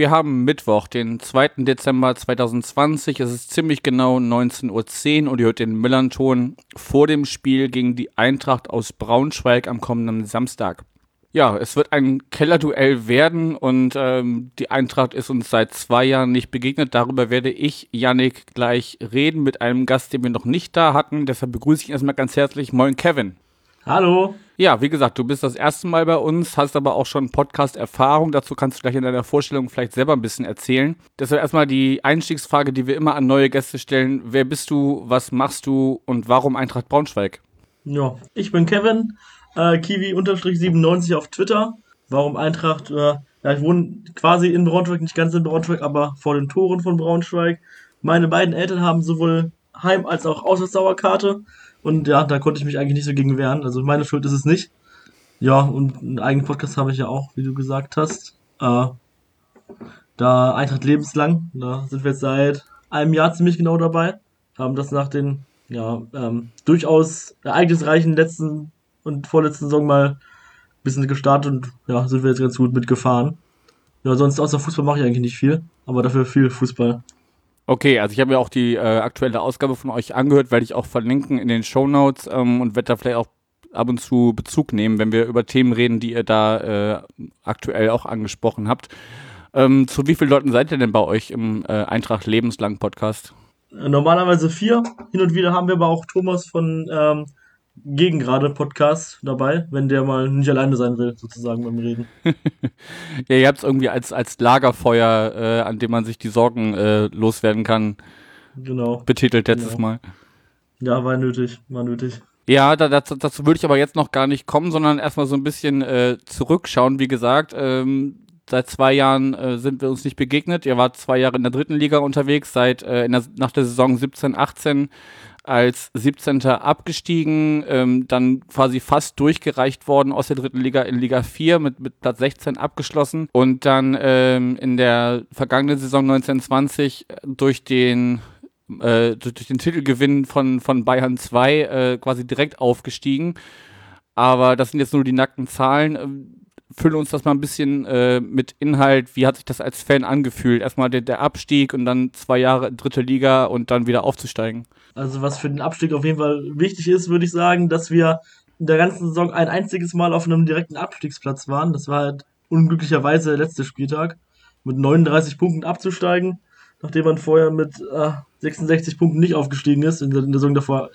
wir haben Mittwoch, den 2. Dezember 2020. Es ist ziemlich genau 19.10 Uhr und ihr hört den Millanton vor dem Spiel gegen die Eintracht aus Braunschweig am kommenden Samstag. Ja, es wird ein Kellerduell werden und ähm, die Eintracht ist uns seit zwei Jahren nicht begegnet. Darüber werde ich, Yannick, gleich reden mit einem Gast, den wir noch nicht da hatten. Deshalb begrüße ich ihn erstmal ganz herzlich. Moin, Kevin. Hallo. Ja, wie gesagt, du bist das erste Mal bei uns, hast aber auch schon Podcast-Erfahrung. Dazu kannst du gleich in deiner Vorstellung vielleicht selber ein bisschen erzählen. Deshalb erstmal die Einstiegsfrage, die wir immer an neue Gäste stellen. Wer bist du, was machst du und warum Eintracht Braunschweig? Ja, ich bin Kevin, äh, Kiwi-97 auf Twitter. Warum Eintracht? Äh, ja, ich wohne quasi in Braunschweig, nicht ganz in Braunschweig, aber vor den Toren von Braunschweig. Meine beiden Eltern haben sowohl Heim- als auch Auswärtsdauerkarte. Und ja, da konnte ich mich eigentlich nicht so gegen wehren. Also meine Schuld ist es nicht. Ja, und einen eigenen Podcast habe ich ja auch, wie du gesagt hast. Äh, da Eintracht lebenslang. Da sind wir jetzt seit einem Jahr ziemlich genau dabei. Haben das nach den ja, ähm, durchaus ereignisreichen letzten und vorletzten Saison mal ein bisschen gestartet und ja, sind wir jetzt ganz gut mitgefahren. Ja, sonst außer Fußball mache ich eigentlich nicht viel, aber dafür viel Fußball. Okay, also ich habe mir auch die äh, aktuelle Ausgabe von euch angehört, werde ich auch verlinken in den Show Notes ähm, und werde da vielleicht auch ab und zu Bezug nehmen, wenn wir über Themen reden, die ihr da äh, aktuell auch angesprochen habt. Ähm, zu wie vielen Leuten seid ihr denn bei euch im äh, Eintracht Lebenslang Podcast? Normalerweise vier. Hin und wieder haben wir aber auch Thomas von ähm, Gegengrade Podcast dabei, wenn der mal nicht alleine sein will, sozusagen beim Reden. ja, ihr habt es irgendwie als, als Lagerfeuer, äh, an dem man sich die Sorgen äh, loswerden kann, Genau. betitelt letztes Genau. Mal. Ja, war nötig, war nötig. Ja, da, dazu, dazu würde ich aber jetzt noch gar nicht kommen, sondern erstmal so ein bisschen äh, zurückschauen. Wie gesagt, ähm, seit zwei Jahren äh, sind wir uns nicht begegnet. Ihr wart zwei Jahre in der dritten Liga unterwegs, seit äh, der, nach der Saison 17, 18 als 17. abgestiegen, ähm, dann quasi fast durchgereicht worden aus der dritten Liga in Liga 4 mit, mit Platz 16 abgeschlossen und dann ähm, in der vergangenen Saison 1920 durch den äh, durch, den Titelgewinn von, von Bayern 2 äh, quasi direkt aufgestiegen. Aber das sind jetzt nur die nackten Zahlen. Fülle uns das mal ein bisschen äh, mit Inhalt. Wie hat sich das als Fan angefühlt? Erstmal der, der Abstieg und dann zwei Jahre dritte Liga und dann wieder aufzusteigen. Also was für den Abstieg auf jeden Fall wichtig ist, würde ich sagen, dass wir in der ganzen Saison ein einziges Mal auf einem direkten Abstiegsplatz waren. Das war halt unglücklicherweise der letzte Spieltag. Mit 39 Punkten abzusteigen, nachdem man vorher mit äh, 66 Punkten nicht aufgestiegen ist, in der, in der Saison davor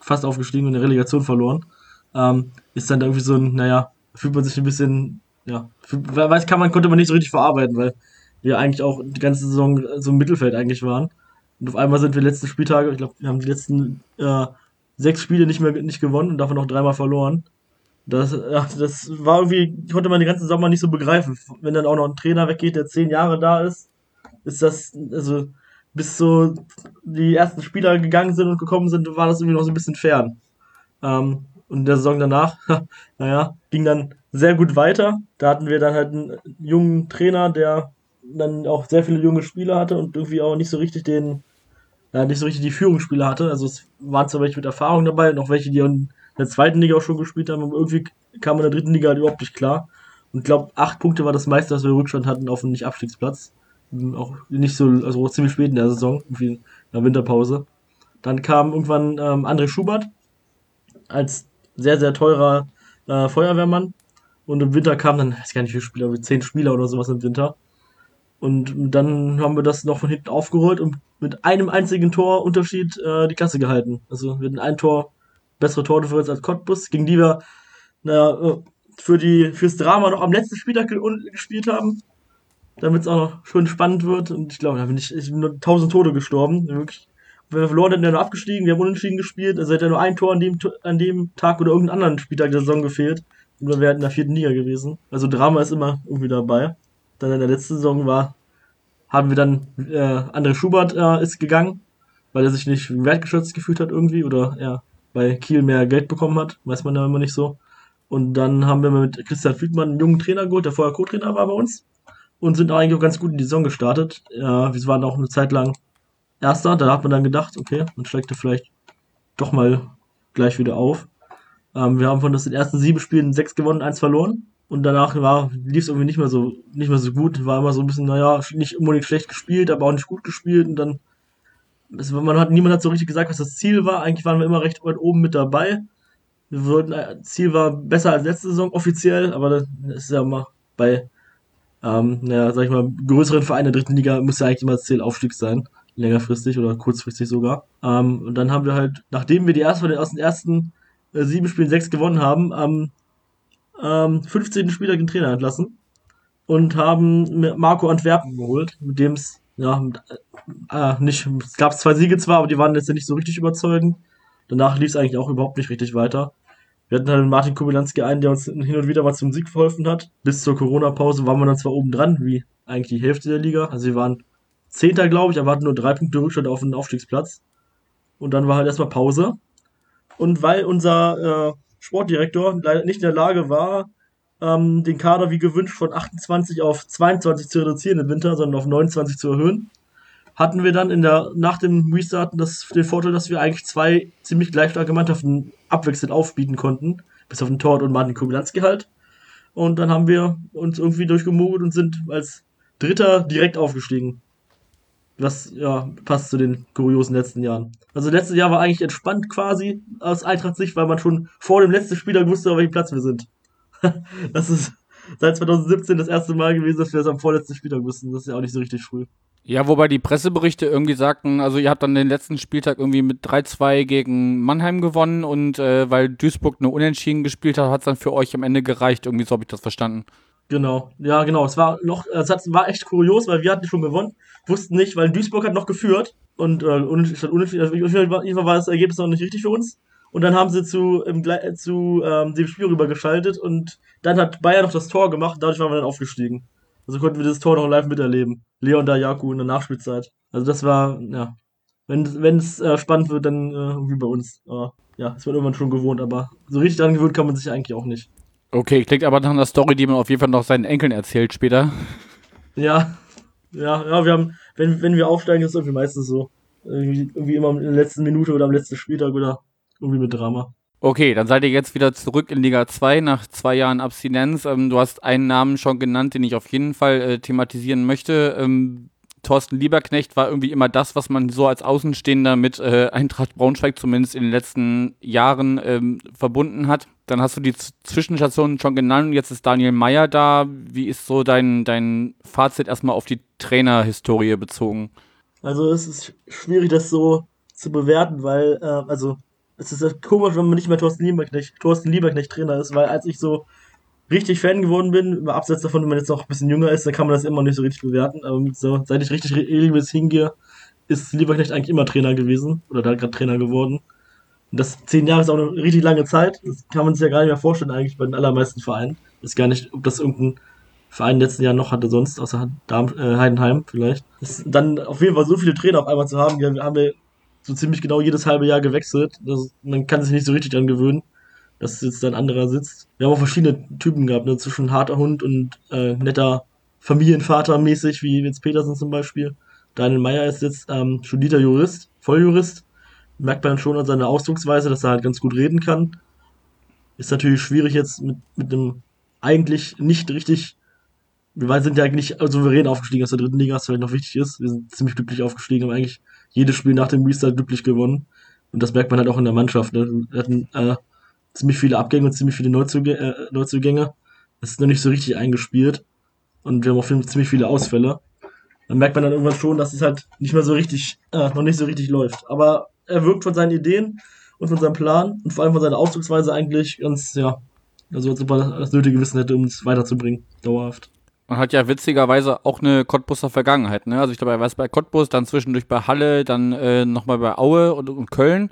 fast aufgestiegen und in der Relegation verloren, ähm, ist dann irgendwie so ein, naja, fühlt man sich ein bisschen, ja, fühlt, weiß kann man, konnte man nicht so richtig verarbeiten, weil wir eigentlich auch die ganze Saison so im Mittelfeld eigentlich waren. Und auf einmal sind wir letzten Spieltage, ich glaube, wir haben die letzten äh, sechs Spiele nicht mehr nicht gewonnen und davon noch dreimal verloren. Das, ja, das war irgendwie, konnte man den ganzen Sommer nicht so begreifen. Wenn dann auch noch ein Trainer weggeht, der zehn Jahre da ist, ist das, also bis so die ersten Spieler gegangen sind und gekommen sind, war das irgendwie noch so ein bisschen fern. Ähm, und in der Saison danach, naja, ging dann sehr gut weiter. Da hatten wir dann halt einen jungen Trainer, der dann auch sehr viele junge Spieler hatte und irgendwie auch nicht so richtig den, ja, nicht so richtig die Führungsspieler hatte. Also es waren zwar welche mit Erfahrung dabei und auch welche, die in der zweiten Liga auch schon gespielt haben, aber irgendwie kam in der dritten Liga halt überhaupt nicht klar. Und ich glaube, acht Punkte war das meiste, was wir Rückstand hatten auf dem Nicht-Abstiegsplatz. Auch nicht so, also ziemlich spät in der Saison, irgendwie in der Winterpause. Dann kam irgendwann ähm, André Schubert als sehr, sehr teurer äh, Feuerwehrmann. Und im Winter kamen dann, ich weiß gar nicht wie viele Spieler, wie zehn Spieler oder sowas im Winter. Und dann haben wir das noch von hinten aufgerollt und mit einem einzigen Torunterschied äh, die Klasse gehalten. Also wir hatten ein Tor, bessere Tordifferenz als Cottbus, gegen die wir naja, äh, für die, fürs Drama noch am letzten Spieltag ge gespielt haben. Damit es auch noch schön spannend wird. Und ich glaube, da bin ich, ich bin nur tausend Tote gestorben. Wirklich. Wir verloren hätten, wären wir abgestiegen, wir haben unentschieden gespielt. Also hätte ja nur ein Tor an dem, an dem Tag oder irgendeinen anderen Spieltag der Saison gefehlt. Und wir wären in der vierten Liga gewesen. Also Drama ist immer irgendwie dabei. Dann in der letzten Saison war, haben wir dann, äh, André Schubert äh, ist gegangen, weil er sich nicht wertgeschätzt gefühlt hat irgendwie oder er bei Kiel mehr Geld bekommen hat, weiß man ja immer nicht so. Und dann haben wir mit Christian Friedmann einen jungen Trainer geholt, der vorher Co-Trainer war bei uns. Und sind eigentlich auch ganz gut in die Saison gestartet. Ja, wir waren auch eine Zeit lang Erster. Da hat man dann gedacht, okay, man steigt da vielleicht doch mal gleich wieder auf. Ähm, wir haben von den ersten sieben Spielen sechs gewonnen, eins verloren. Und danach lief es irgendwie nicht mehr so, nicht mehr so gut. War immer so ein bisschen, naja, nicht unbedingt schlecht gespielt, aber auch nicht gut gespielt. Und dann, es, man hat, niemand hat so richtig gesagt, was das Ziel war. Eigentlich waren wir immer recht weit oben mit dabei. Wir wollten, äh, Ziel war besser als letzte Saison offiziell, aber das ist ja immer bei, ähm, naja, sag ich mal, größeren Vereinen der dritten Liga muss ja eigentlich immer das Ziel Aufstieg sein. Längerfristig oder kurzfristig sogar. Ähm, und dann haben wir halt, nachdem wir die ersten, aus den ersten äh, sieben Spielen sechs gewonnen haben, am ähm, 15. Spieler den Trainer entlassen und haben Marco Antwerpen geholt, mit dem es ja äh, nicht, es gab zwei Siege zwar, aber die waren jetzt nicht so richtig überzeugend. Danach lief es eigentlich auch überhaupt nicht richtig weiter. Wir hatten halt Martin Kubilanski einen, der uns hin und wieder mal zum Sieg verholfen hat. Bis zur Corona-Pause waren wir dann zwar oben dran, wie eigentlich die Hälfte der Liga. Also wir waren Zehnter, glaube ich, aber hatten nur drei Punkte Rückstand auf den Aufstiegsplatz. Und dann war halt erstmal Pause. Und weil unser äh, Sportdirektor leider nicht in der Lage war, ähm, den Kader wie gewünscht von 28 auf 22 zu reduzieren im Winter, sondern auf 29 zu erhöhen, hatten wir dann in der, nach dem Restart das, den Vorteil, dass wir eigentlich zwei ziemlich gleich starke Mannschaften abwechselnd aufbieten konnten, bis auf den Tort und Martin Kubilanski halt. Und dann haben wir uns irgendwie durchgemogelt und sind als Dritter direkt aufgestiegen. Was ja passt zu den kuriosen letzten Jahren. Also letztes Jahr war eigentlich entspannt quasi aus Eintracht Sicht, weil man schon vor dem letzten Spieler wusste, auf welchem Platz wir sind. das ist seit 2017 das erste Mal gewesen, dass wir das am vorletzten Spieltag wussten. Das ist ja auch nicht so richtig früh. Ja, wobei die Presseberichte irgendwie sagten, also ihr habt dann den letzten Spieltag irgendwie mit 3-2 gegen Mannheim gewonnen und äh, weil Duisburg nur Unentschieden gespielt hat, hat es dann für euch am Ende gereicht. Irgendwie so habe ich das verstanden. Genau, ja, genau. Es war noch, es war echt kurios, weil wir hatten schon gewonnen, wussten nicht, weil Duisburg hat noch geführt und äh, also war das Ergebnis noch nicht richtig für uns. Und dann haben sie zu, im, zu ähm, dem Spiel rübergeschaltet und dann hat Bayern noch das Tor gemacht, dadurch waren wir dann aufgestiegen. Also konnten wir das Tor noch live miterleben. Leon Dayaku in der Nachspielzeit. Also das war, ja, wenn es äh, spannend wird, dann äh, wie bei uns. Aber ja, es wird irgendwann schon gewohnt, aber so richtig daran gewöhnt kann man sich eigentlich auch nicht. Okay, klingt aber nach einer Story, die man auf jeden Fall noch seinen Enkeln erzählt später. Ja, ja, ja, wir haben, wenn, wenn wir aufsteigen, ist es irgendwie meistens so. Irgendwie, irgendwie immer in der letzten Minute oder am letzten Spieltag oder irgendwie mit Drama. Okay, dann seid ihr jetzt wieder zurück in Liga 2 nach zwei Jahren Abstinenz. Ähm, du hast einen Namen schon genannt, den ich auf jeden Fall äh, thematisieren möchte. Ähm, Thorsten Lieberknecht war irgendwie immer das, was man so als Außenstehender mit äh, Eintracht Braunschweig zumindest in den letzten Jahren ähm, verbunden hat. Dann hast du die Zwischenstationen schon genannt. Jetzt ist Daniel Meyer da. Wie ist so dein, dein Fazit erstmal auf die Trainerhistorie bezogen? Also es ist schwierig, das so zu bewerten, weil, äh, also es ist komisch, wenn man nicht mehr Thorsten Lieberknecht, Thorsten Lieberknecht Trainer ist, weil als ich so richtig Fan geworden bin, abseits davon, wenn man jetzt noch ein bisschen jünger ist, dann kann man das immer nicht so richtig bewerten. Aber so, seit ich richtig regelmäßig hingehe, ist Lieberknecht eigentlich immer Trainer gewesen oder da gerade Trainer geworden. Das zehn Jahre ist auch eine richtig lange Zeit. Das kann man sich ja gar nicht mehr vorstellen, eigentlich bei den allermeisten Vereinen. Weiß gar nicht, ob das irgendein Verein in den letzten Jahren noch hatte, sonst, außer Darm, äh, Heidenheim vielleicht. Das, dann auf jeden Fall so viele Trainer auf einmal zu haben, wir haben wir so ziemlich genau jedes halbe Jahr gewechselt. Das, man kann sich nicht so richtig dran gewöhnen dass jetzt ein anderer sitzt. Wir haben auch verschiedene Typen gehabt, ne? zwischen harter Hund und äh, netter Familienvater mäßig, wie jetzt Petersen zum Beispiel. Daniel Meyer ist jetzt ähm, studierter Jurist, Volljurist. Merkt man schon an seiner Ausdrucksweise, dass er halt ganz gut reden kann. Ist natürlich schwierig jetzt mit, mit einem eigentlich nicht richtig, wir sind ja eigentlich souverän aufgestiegen aus der dritten Liga, was vielleicht noch wichtig ist. Wir sind ziemlich glücklich aufgestiegen, haben eigentlich jedes Spiel nach dem Restart glücklich gewonnen. Und das merkt man halt auch in der Mannschaft. Ne? Wir hatten äh, ziemlich viele Abgänge und ziemlich viele Neuzugänge. Äh, Neuzugänge. Das ist noch nicht so richtig eingespielt. Und wir haben auch ziemlich viele Ausfälle. Dann merkt man dann irgendwann schon, dass es halt nicht mehr so richtig, äh, noch nicht so richtig läuft. Aber er wirkt von seinen Ideen und von seinem Plan und vor allem von seiner Ausdrucksweise eigentlich ganz, ja, also als ob er das nötige Wissen hätte, um es weiterzubringen, dauerhaft. Man hat ja witzigerweise auch eine Cottbuser Vergangenheit, ne? Also ich glaube, er war bei Cottbus, dann zwischendurch bei Halle, dann äh, nochmal bei Aue und, und Köln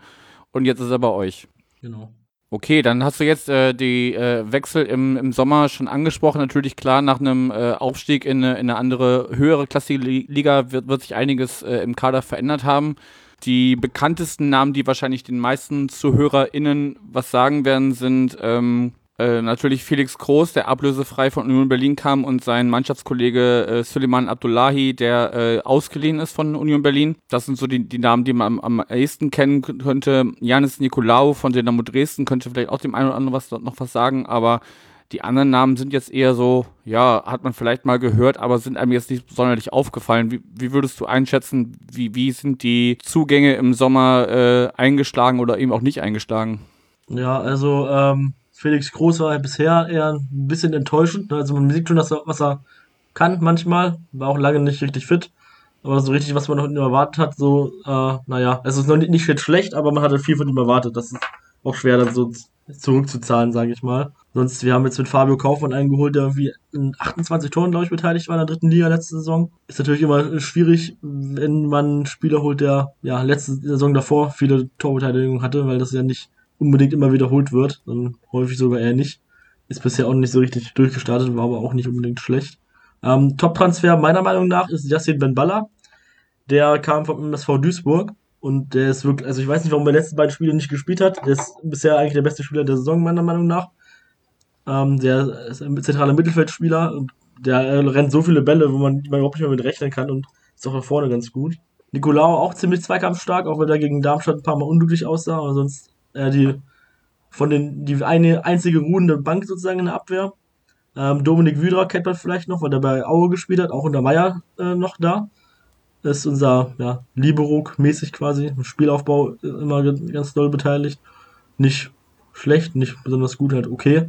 und jetzt ist er bei euch. Genau. Okay, dann hast du jetzt äh, die äh, Wechsel im, im Sommer schon angesprochen. Natürlich klar, nach einem äh, Aufstieg in eine, in eine andere, höhere klassische Liga wird, wird sich einiges äh, im Kader verändert haben. Die bekanntesten Namen, die wahrscheinlich den meisten ZuhörerInnen was sagen werden, sind ähm, Äh, natürlich Felix Groß, der ablösefrei von Union Berlin kam und sein Mannschaftskollege äh, Suleiman Abdullahi, der äh, ausgeliehen ist von Union Berlin. Das sind so die, die Namen, die man am, am ehesten kennen könnte. Janis Nikolaou von Dynamo Dresden könnte vielleicht auch dem einen oder anderen was, noch was sagen, aber die anderen Namen sind jetzt eher so, ja, hat man vielleicht mal gehört, aber sind einem jetzt nicht sonderlich aufgefallen. Wie, wie würdest du einschätzen, wie, wie sind die Zugänge im Sommer äh, eingeschlagen oder eben auch nicht eingeschlagen? Ja, also ähm, Felix Groß war bisher eher ein bisschen enttäuschend. Also man sieht schon, dass er, was er kann manchmal. War auch lange nicht richtig fit. Aber so richtig, was man noch erwartet hat, so, äh, naja, es ist noch nicht, nicht schlecht, aber man hatte viel von ihm erwartet. Das ist auch schwer dann so zurückzuzahlen, sage ich mal. Sonst, wir haben jetzt mit Fabio Kaufmann einen geholt, der irgendwie in 28 Toren, glaube ich, beteiligt war in der dritten Liga letzte Saison. Ist natürlich immer schwierig, wenn man einen Spieler holt, der ja letzte Saison davor viele Torbeteiligungen hatte, weil das ja nicht unbedingt immer wiederholt wird, dann häufig sogar eher nicht. Ist bisher auch nicht so richtig durchgestartet, war aber auch nicht unbedingt schlecht. Ähm, Top-Transfer meiner Meinung nach ist Yassin Ben Balla. Der kam vom MSV Duisburg und der ist wirklich, also ich weiß nicht, warum er die letzten beiden Spiele nicht gespielt hat. Der ist bisher eigentlich der beste Spieler der Saison, meiner Meinung nach. Ähm, der ist ein zentraler Mittelfeldspieler und der rennt so viele Bälle, wo man, man überhaupt nicht mehr mit rechnen kann und ist auch da vorne ganz gut. Nicolao auch ziemlich zweikampfstark, auch wenn er gegen Darmstadt ein paar Mal unglücklich aussah, aber sonst äh, die von den die eine einzige ruhende Bank sozusagen in der Abwehr. Ähm, Dominik Wüderer kennt man vielleicht noch, weil der bei Aue gespielt hat, auch unter Meier äh, noch da. Ist unser ja, Liberok-mäßig quasi, im Spielaufbau immer ganz doll beteiligt. Nicht schlecht, nicht besonders gut, halt okay.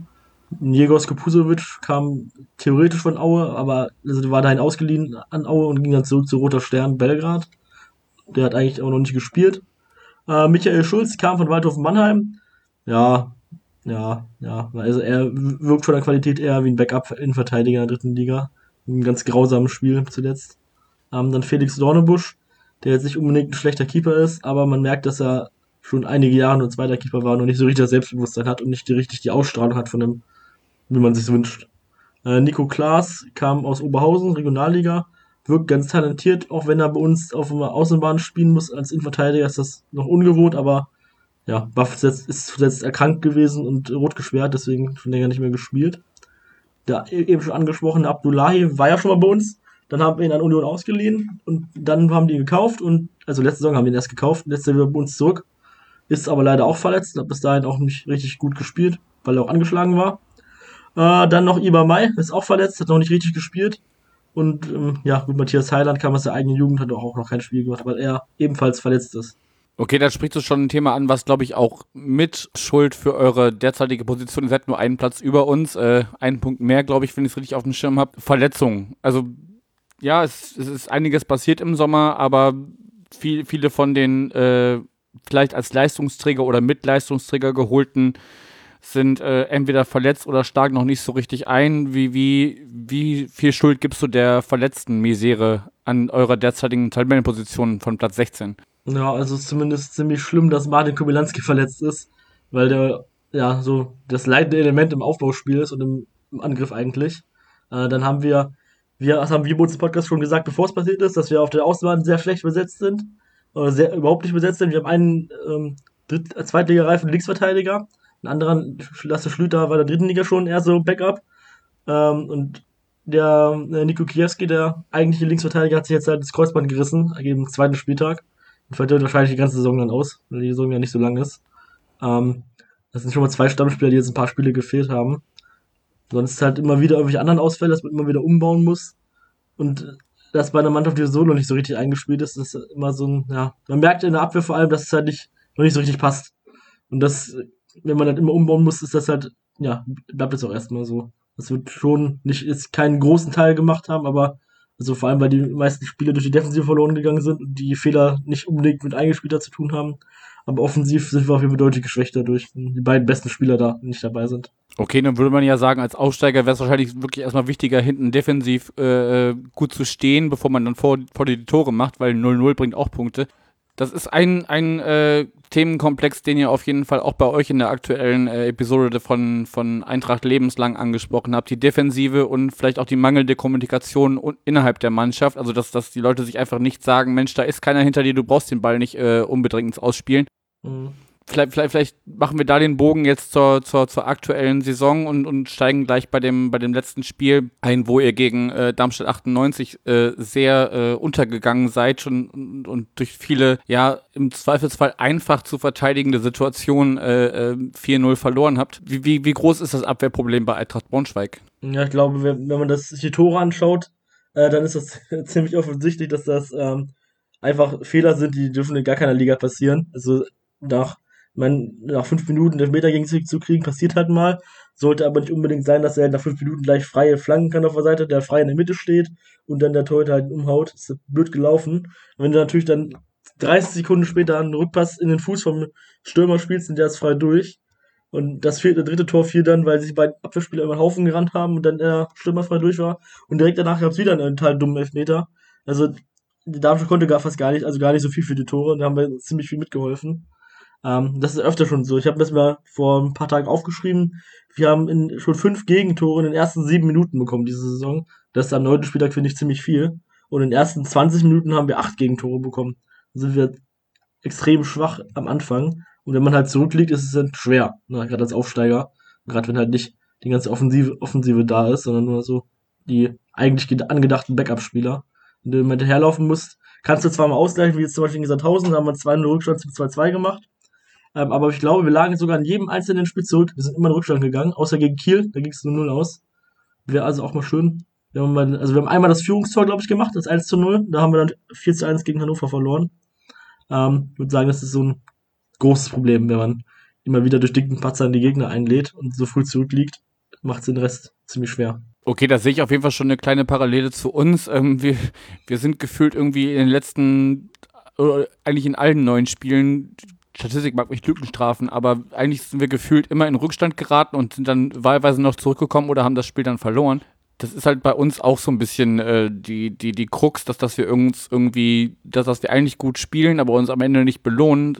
Jegos Kapusovic kam theoretisch von Aue, aber also war dahin ausgeliehen an Aue und ging dann zurück zu Roter Stern Belgrad. Der hat eigentlich auch noch nicht gespielt. Äh, Michael Schulz kam von Waldhof Mannheim. Ja, ja, ja. Also er wirkt von der Qualität eher wie ein Backup-Innenverteidiger in der dritten Liga. Ein ganz grausames Spiel zuletzt. Ähm, dann Felix Dornebusch, der jetzt nicht unbedingt ein schlechter Keeper ist, aber man merkt, dass er schon einige Jahre nur zweiter Keeper war und nicht so richtig das Selbstbewusstsein hat und nicht die, richtig die Ausstrahlung hat von dem, wie man sich wünscht. Äh, Nico Klaas kam aus Oberhausen, Regionalliga, wirkt ganz talentiert, auch wenn er bei uns auf der Außenbahn spielen muss als Innenverteidiger, ist das noch ungewohnt, aber ja, Buff ist zuletzt erkrankt gewesen und rot geschwert, deswegen schon länger nicht mehr gespielt. Der e-, eben schon angesprochene Abdullahi war ja schon mal bei uns. Dann haben wir ihn an Union ausgeliehen und dann haben die ihn gekauft und, also letzte Saison haben wir ihn erst gekauft, letzte bei uns zurück. Ist aber leider auch verletzt, hat bis dahin auch nicht richtig gut gespielt, weil er auch angeschlagen war. Äh, dann noch Iber Mai, ist auch verletzt, hat noch nicht richtig gespielt. Und ähm, ja, gut, Matthias Heiland kam aus der eigenen Jugend, hat auch noch kein Spiel gemacht, weil er ebenfalls verletzt ist. Okay, da sprichst du schon ein Thema an, was, glaube ich, auch mit Schuld für eure derzeitige Position. Ihr seid nur einen Platz über uns, äh, einen Punkt mehr, glaube ich, wenn ich es richtig auf dem Schirm habe. Verletzungen. Also, ja, es, es, ist einiges passiert im Sommer, aber viel, viele von den äh, vielleicht als Leistungsträger oder Mitleistungsträger geholten sind äh, entweder verletzt oder stark noch nicht so richtig ein. Wie, wie, wie viel Schuld gibst du der verletzten Misere an eurer derzeitigen Tabellenposition von Platz 16? Ja, also zumindest ziemlich schlimm, dass Martin Kubilanski verletzt ist, weil der ja so das leitende Element im Aufbauspiel ist und im, im Angriff eigentlich. Äh, dann haben wir, wir das haben wir im Podcast schon gesagt, bevor es passiert ist, dass wir auf der Außenbahn sehr schlecht besetzt sind, oder sehr, überhaupt nicht besetzt sind. Wir haben einen ähm, Dritt-, Zweitligareifen Linksverteidiger, einen anderen, Lasse Schlüter war der dritten Liga schon eher so Backup. Ähm, und der äh, Niko Kiewski, der eigentliche Linksverteidiger, hat sich jetzt halt das Kreuzband gerissen, den zweiten Spieltag. Und fällt wahrscheinlich die ganze Saison dann aus, weil die Saison ja nicht so lang ist. Ähm, das sind schon mal zwei Stammspieler, die jetzt ein paar Spiele gefehlt haben. Sonst halt immer wieder irgendwelche anderen Ausfälle, dass man immer wieder umbauen muss. Und dass bei einer Mannschaft, die so noch nicht so richtig eingespielt ist, ist immer so ein, ja, man merkt in der Abwehr vor allem, dass es halt nicht, noch nicht so richtig passt. Und das wenn man dann immer umbauen muss, ist das halt, ja, bleibt es auch erstmal so. Das wird schon nicht, jetzt keinen großen Teil gemacht haben, aber also vor allem, weil die meisten Spiele durch die Defensive verloren gegangen sind und die Fehler nicht unbedingt mit Eingespielter zu tun haben. Aber offensiv sind wir auf jeden Fall deutlich geschwächt dadurch, wenn die beiden besten Spieler da nicht dabei sind. Okay, dann würde man ja sagen, als Aussteiger wäre es wahrscheinlich wirklich erstmal wichtiger, hinten defensiv äh, gut zu stehen, bevor man dann vor, vor die Tore macht, weil 0-0 bringt auch Punkte. Das ist ein, ein äh, Themenkomplex, den ihr auf jeden Fall auch bei euch in der aktuellen äh, Episode von, von Eintracht lebenslang angesprochen habt. Die Defensive und vielleicht auch die mangelnde Kommunikation innerhalb der Mannschaft. Also, dass, dass die Leute sich einfach nicht sagen, Mensch, da ist keiner hinter dir, du brauchst den Ball nicht äh, unbedingt ins Ausspielen. Mhm. Vielleicht, vielleicht, vielleicht machen wir da den Bogen jetzt zur, zur, zur aktuellen Saison und, und steigen gleich bei dem, bei dem letzten Spiel ein, wo ihr gegen äh, Darmstadt 98 äh, sehr äh, untergegangen seid schon und, und durch viele, ja, im Zweifelsfall einfach zu verteidigende Situationen äh, äh, 4-0 verloren habt. Wie, wie, wie groß ist das Abwehrproblem bei Eintracht Braunschweig? Ja, ich glaube, wenn, wenn man das die Tore anschaut, äh, dann ist das ziemlich offensichtlich, dass das ähm, einfach Fehler sind, die dürfen in gar keiner Liga passieren. Also nach, mein, nach fünf Minuten den Meter gegen sich zu kriegen, passiert halt mal. Sollte aber nicht unbedingt sein, dass er nach fünf Minuten gleich freie Flanken kann auf der Seite, der frei in der Mitte steht und dann der Torhüter halt umhaut. Ist blöd gelaufen. Und wenn du natürlich dann 30 Sekunden später einen Rückpass in den Fuß vom Stürmer spielst und der ist frei durch. Und das vierte, dritte Tor fiel dann, weil sich beide Abwehrspieler über den Haufen gerannt haben und dann der Stürmer frei durch war. Und direkt danach gab es wieder einen total dummen Elfmeter. Also die Darmstadt konnte gar fast gar nicht, also gar nicht so viel für die Tore. Da haben wir ziemlich viel mitgeholfen. Ähm, das ist öfter schon so. Ich habe das mal vor ein paar Tagen aufgeschrieben. Wir haben in, schon fünf Gegentore in den ersten sieben Minuten bekommen diese Saison. Das ist am neunten Spieltag, finde ich, ziemlich viel. Und in den ersten 20 Minuten haben wir acht Gegentore bekommen. Da sind wir extrem schwach am Anfang. Und wenn man halt zurückliegt, ist es dann schwer. Ne? Gerade als Aufsteiger. Gerade wenn halt nicht die ganze Offensive, Offensive da ist, sondern nur so die eigentlich angedachten Backup-Spieler. Wenn du immer hinterherlaufen musst, kannst du zwar mal ausgleichen, wie jetzt zum Beispiel in Sandhausen, da haben wir 2-0 Rückstand zu 2-2 gemacht. Ähm, aber ich glaube, wir lagen sogar in jedem einzelnen Spiel zurück. Wir sind immer in Rückstand gegangen, außer gegen Kiel, da ging es nur 0 aus. Wäre also auch mal schön. Wir haben, mal, also wir haben einmal das Führungstor, glaube ich, gemacht, das 1 zu 0. Da haben wir dann 4 zu 1 gegen Hannover verloren. Ähm, ich würde sagen, das ist so ein großes Problem, wenn man immer wieder durch dicken Patzer in die Gegner einlädt und so früh zurückliegt, macht es den Rest ziemlich schwer. Okay, da sehe ich auf jeden Fall schon eine kleine Parallele zu uns. Ähm, wir, wir sind gefühlt irgendwie in den letzten, oder eigentlich in allen neuen Spielen, Statistik mag mich Lücken strafen, aber eigentlich sind wir gefühlt immer in Rückstand geraten und sind dann wahlweise noch zurückgekommen oder haben das Spiel dann verloren das ist halt bei uns auch so ein bisschen äh, die, die, die Krux, dass, dass wir uns irgendwie, dass, dass wir eigentlich gut spielen, aber uns am Ende nicht belohnen.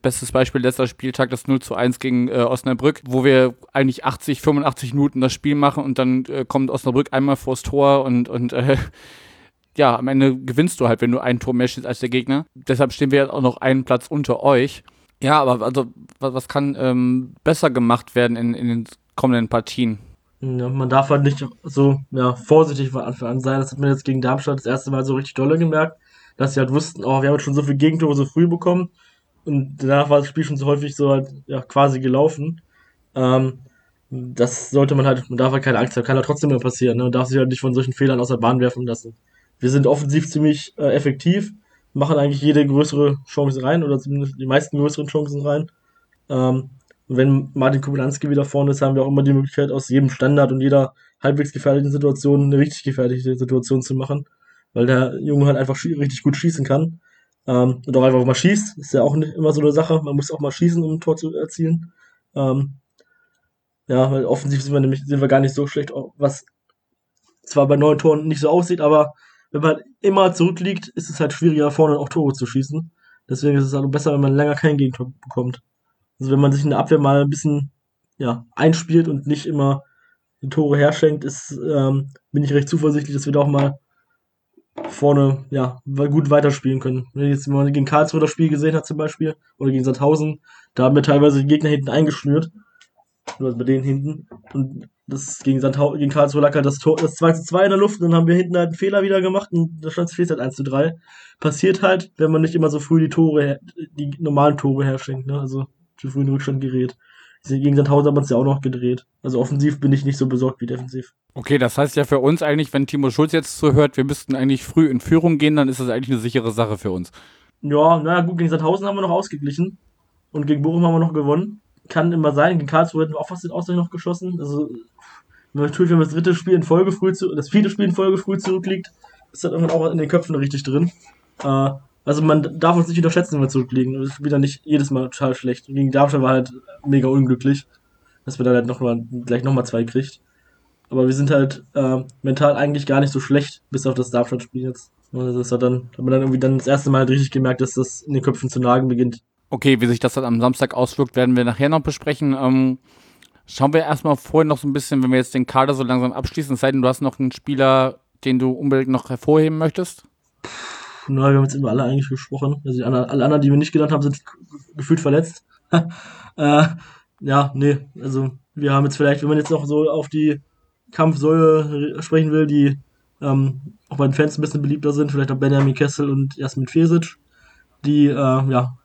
Bestes Beispiel letzter Spieltag, das 0 zu 1 gegen äh, Osnabrück, wo wir eigentlich 80, 85 Minuten das Spiel machen und dann äh, kommt Osnabrück einmal vors Tor und, und äh, ja, am Ende gewinnst du halt, wenn du ein Tor mehr schießt als der Gegner. Deshalb stehen wir jetzt auch noch einen Platz unter euch. Ja, aber also, was, kann ähm, besser gemacht werden in, in den kommenden Partien? Ja, man darf halt nicht so ja, vorsichtig von Anfang an sein. Das hat man jetzt gegen Darmstadt das erste Mal so richtig dolle gemerkt, dass sie halt wussten, oh, wir haben schon so viele Gegentore so früh bekommen. Und danach war das Spiel schon so häufig so halt ja, quasi gelaufen. Ähm, das sollte man halt, man darf halt keine Angst haben, kann halt trotzdem immer passieren. Ne? Man darf sich halt nicht von solchen Fehlern aus der Bahn werfen lassen. Wir sind offensiv ziemlich äh, effektiv, machen eigentlich jede größere Chance rein oder zumindest die meisten größeren Chancen rein. Ähm, wenn Martin Kubelanski wieder vorne ist, haben wir auch immer die Möglichkeit, aus jedem Standard und jeder halbwegs gefährlichen Situation eine richtig gefährliche Situation zu machen. Weil der Junge halt einfach richtig gut schießen kann. Ähm, und auch einfach mal schießt. Ist ja auch nicht immer so eine Sache. Man muss auch mal schießen, um ein Tor zu erzielen. Ähm, ja, weil offensiv sind wir nämlich sind wir gar nicht so schlecht, was zwar bei neuen Toren nicht so aussieht, aber wenn man immer zurückliegt, ist es halt schwieriger, vorne auch Tore zu schießen. Deswegen ist es halt besser, wenn man länger kein Gegentor bekommt. Also wenn man sich in der Abwehr mal ein bisschen ja, einspielt und nicht immer die Tore herschenkt, ist, ähm, bin ich recht zuversichtlich, dass wir da auch mal vorne ja, gut weiterspielen können. Wenn jetzt wenn man gegen Karlsruhe das Spiel gesehen hat zum Beispiel, oder gegen Sandhausen, da haben wir teilweise die Gegner hinten eingeschnürt. Oder bei denen hinten. Und das gegen, Sandhausen, gegen Karlsruhe lag halt das, Tor, das 2 zu 2 in der Luft, und dann haben wir hinten halt einen Fehler wieder gemacht und da stand es halt 1 zu 3. Passiert halt, wenn man nicht immer so früh die Tore, die normalen Tore herschenkt. Ne? Also zu früh in Rückstand gerät. Gegen Sandhausen haben wir es ja auch noch gedreht. Also offensiv bin ich nicht so besorgt wie defensiv. Okay, das heißt ja für uns eigentlich, wenn Timo Schulz jetzt zuhört, wir müssten eigentlich früh in Führung gehen, dann ist das eigentlich eine sichere Sache für uns. Ja, naja, gut, gegen Sandhausen haben wir noch ausgeglichen. Und gegen Bochum haben wir noch gewonnen. Kann immer sein. Gegen Karlsruhe hätten wir auch fast den Ausgleich noch geschossen. Also, natürlich, wenn das dritte Spiel in Folge früh zu, das vierte Spiel in Folge früh zurückliegt, ist das irgendwann auch in den Köpfen richtig drin. Äh, also man darf uns nicht unterschätzen, wenn wir zurückliegen. Das ist wieder nicht jedes Mal total schlecht. Und gegen Darmstadt war halt mega unglücklich, dass wir da halt noch mal, gleich nochmal zwei kriegt. Aber wir sind halt äh, mental eigentlich gar nicht so schlecht, bis auf das Darmstadt-Spiel jetzt. Also das hat dann, hat man dann irgendwie dann das erste Mal halt richtig gemerkt, dass das in den Köpfen zu nagen beginnt. Okay, wie sich das dann am Samstag auswirkt, werden wir nachher noch besprechen. Ähm, schauen wir erstmal vorher noch so ein bisschen, wenn wir jetzt den Kader so langsam abschließen, es sei denn, du hast noch einen Spieler, den du unbedingt noch hervorheben möchtest. Na, wir haben jetzt immer alle eigentlich gesprochen. Also alle, alle anderen, die wir nicht genannt haben, sind gefühlt verletzt. äh, ja, nee, also wir haben jetzt vielleicht, wenn man jetzt noch so auf die Kampfsäule sprechen will, die ähm, auch bei den Fans ein bisschen beliebter sind, vielleicht auch Benjamin Kessel und Jasmin Fesic, die äh, ja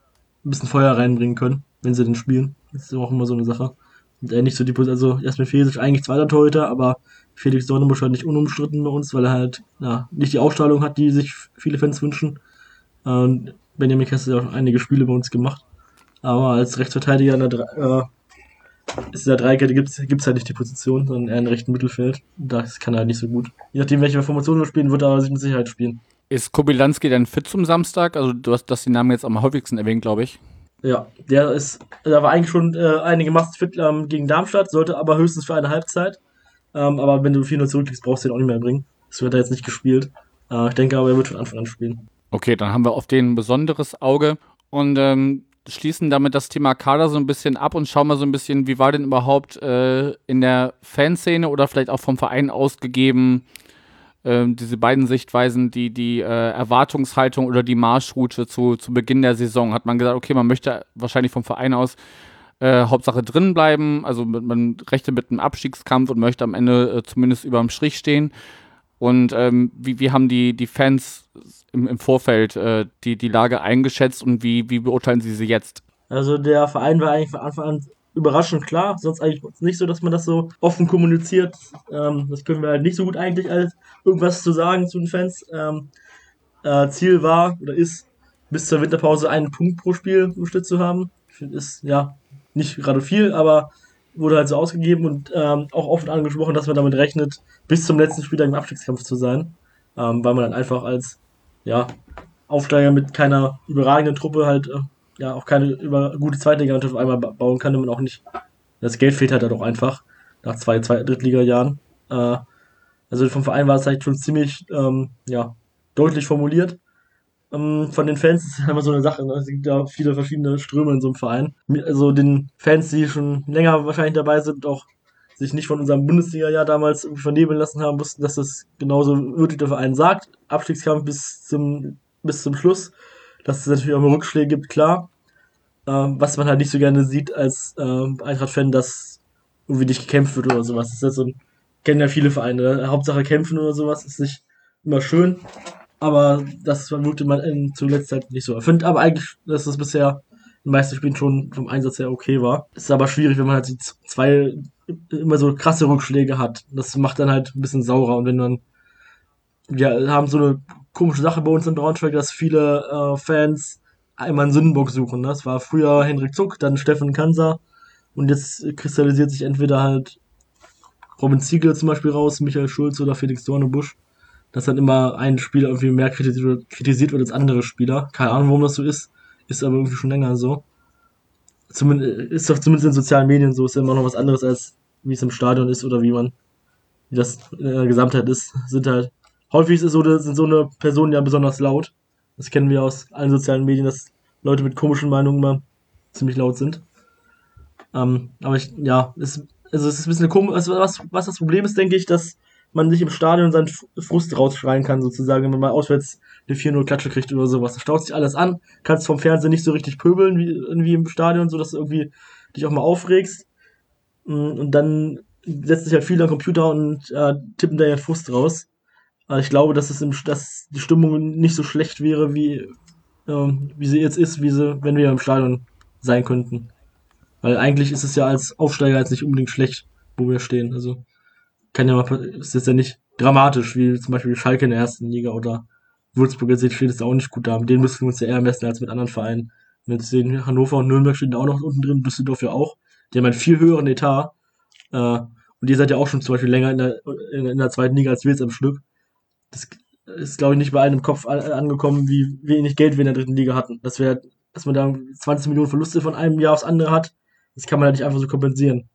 ein bisschen Feuer reinbringen können, wenn sie den spielen. Das ist auch immer so eine Sache. Und er nicht so die Position, also Jasmin Fesic eigentlich zweiter Torhüter, aber Felix Dornebusch halt nicht unumstritten bei uns, weil er halt ja, nicht die Ausstrahlung hat, die sich viele Fans wünschen. Und Benjamin Kessel hat auch einige Spiele bei uns gemacht. Aber als Rechtsverteidiger in der, äh, ist in der Dreikette gibt es halt nicht die Position, sondern eher im rechten Mittelfeld. Das kann er halt nicht so gut. Je nachdem, welche Formation er spielen wird, aber sich mit Sicherheit spielen. Ist Kobylanski denn fit zum Samstag? Also du hast das den Namen jetzt am häufigsten erwähnt, glaube ich. Ja, der ist, der war eigentlich schon äh, einigermaßen fit ähm, gegen Darmstadt, sollte aber höchstens für eine Halbzeit. Ähm, aber wenn du 4-0 zurückliegst, brauchst du den auch nicht mehr bringen. Das wird er jetzt nicht gespielt. Äh, ich denke aber, er wird von Anfang an spielen. Okay, dann haben wir auf den ein besonderes Auge. Und ähm, schließen damit das Thema Kader so ein bisschen ab und schauen mal so ein bisschen, wie war denn überhaupt äh, in der Fanszene oder vielleicht auch vom Verein ausgegeben äh, diese beiden Sichtweisen, die, die äh, Erwartungshaltung oder die Marschroute zu, zu Beginn der Saison. Hat man gesagt, okay, man möchte wahrscheinlich vom Verein aus äh, Hauptsache drin bleiben, also man rechnet mit einem Abstiegskampf und möchte am Ende äh, zumindest über dem Strich stehen. Und ähm, wie, wie haben die, die Fans im, im Vorfeld äh, die, die Lage eingeschätzt und wie, wie beurteilen Sie sie jetzt? Also der Verein war eigentlich von Anfang an überraschend klar, sonst eigentlich nicht so, dass man das so offen kommuniziert. Ähm, das können wir halt nicht so gut eigentlich als irgendwas zu sagen zu den Fans. Ähm, äh, Ziel war oder ist, bis zur Winterpause einen Punkt pro Spiel im Schnitt zu haben. Ist ja nicht gerade viel, aber wurde halt so ausgegeben und ähm, auch offen angesprochen, dass man damit rechnet, bis zum letzten Spieltag im Abstiegskampf zu sein, ähm, weil man dann einfach als ja, Aufsteiger mit keiner überragenden Truppe halt äh, ja auch keine über gute Zweitliga-Mannschaft auf einmal bauen kann, wenn man auch nicht. Das Geld fehlt halt auch einfach nach zwei, zwei Drittliga-Jahren. Äh, also vom Verein war es halt schon ziemlich ähm, ja, deutlich formuliert. Ähm, von den Fans ist es immer so eine Sache. Ne? Es gibt ja viele verschiedene Ströme in so einem Verein. Also den Fans, die schon länger wahrscheinlich dabei sind, auch sich nicht von unserem Bundesliga-Jahr damals vernebeln lassen haben, wussten, dass das genauso wirklich der Verein sagt. Abstiegskampf bis zum, bis zum Schluss. Dass es natürlich auch mal Rückschläge gibt, klar. Ähm, was man halt nicht so gerne sieht als äh, Eintracht-Fan, dass irgendwie nicht gekämpft wird oder sowas. Das ist ja so ein, kennen ja viele Vereine. Ne? Hauptsache kämpfen oder sowas ist nicht immer schön. Aber das wirkte man zuletzt halt nicht so. Ich finde aber eigentlich, dass das bisher in den meisten Spielen schon vom Einsatz her okay war. Ist aber schwierig, wenn man halt zwei immer so krasse Rückschläge hat. Das macht dann halt ein bisschen saurer. Und wenn man, wir haben so eine komische Sache bei uns in Braunschweig, dass viele äh, Fans einmal einen Sündenbock suchen. Das war früher Henrik Zuck, dann Steffen Kanser. Und jetzt kristallisiert sich entweder halt Robin Ziegler zum Beispiel raus, Michael Schulz oder Felix Dornebusch. Dass dann immer ein Spieler irgendwie mehr kritisiert, kritisiert wird als andere Spieler. Keine Ahnung, warum das so ist. Ist aber irgendwie schon länger so. Zumindest, ist doch zumindest in sozialen Medien so. Ist ja immer noch was anderes als wie es im Stadion ist oder wie man, wie das in der Gesamtheit ist, sind halt, häufig ist so, sind so eine Personen ja besonders laut. Das kennen wir aus allen sozialen Medien, dass Leute mit komischen Meinungen immer ziemlich laut sind. Ähm, aber ich, ja, es, also es ist ein bisschen komisch, also was, was das Problem ist, denke ich, dass man sich im Stadion seinen Frust rausschreien kann, sozusagen, wenn man mal auswärts eine 4-0 Klatsche kriegt oder sowas. Da staut sich alles an, kannst vom Fernsehen nicht so richtig pöbeln wie irgendwie im Stadion, so dass du irgendwie dich auch mal aufregst. Mm, und dann setzt sich halt viel am Computer und äh, tippen da ja Frust raus. Aber ich glaube, dass es im, dass die Stimmung nicht so schlecht wäre, wie, äh, wie sie jetzt ist, wie sie, wenn wir im Stadion sein könnten. Weil eigentlich ist es ja als Aufsteiger jetzt nicht unbedingt schlecht, wo wir stehen. Also kann ja mal, ist jetzt ja nicht dramatisch, wie zum Beispiel Schalke in der ersten Liga oder Würzburg jetzt steht es auch nicht gut da. Mit denen müssen wir uns ja eher messen als mit anderen Vereinen. Mit den Hannover und Nürnberg stehen da auch noch unten drin, Düsseldorf ja auch. Die haben einen viel höheren Etat. Äh, und ihr seid ja auch schon zum Beispiel länger in der, in, in der zweiten Liga als wir jetzt am Stück. Das ist, glaube ich, nicht bei einem Kopf angekommen, wie wenig Geld wir in der dritten Liga hatten. Dass, wir, dass man da 20 Millionen Verluste von einem Jahr aufs andere hat, das kann man ja nicht einfach so kompensieren.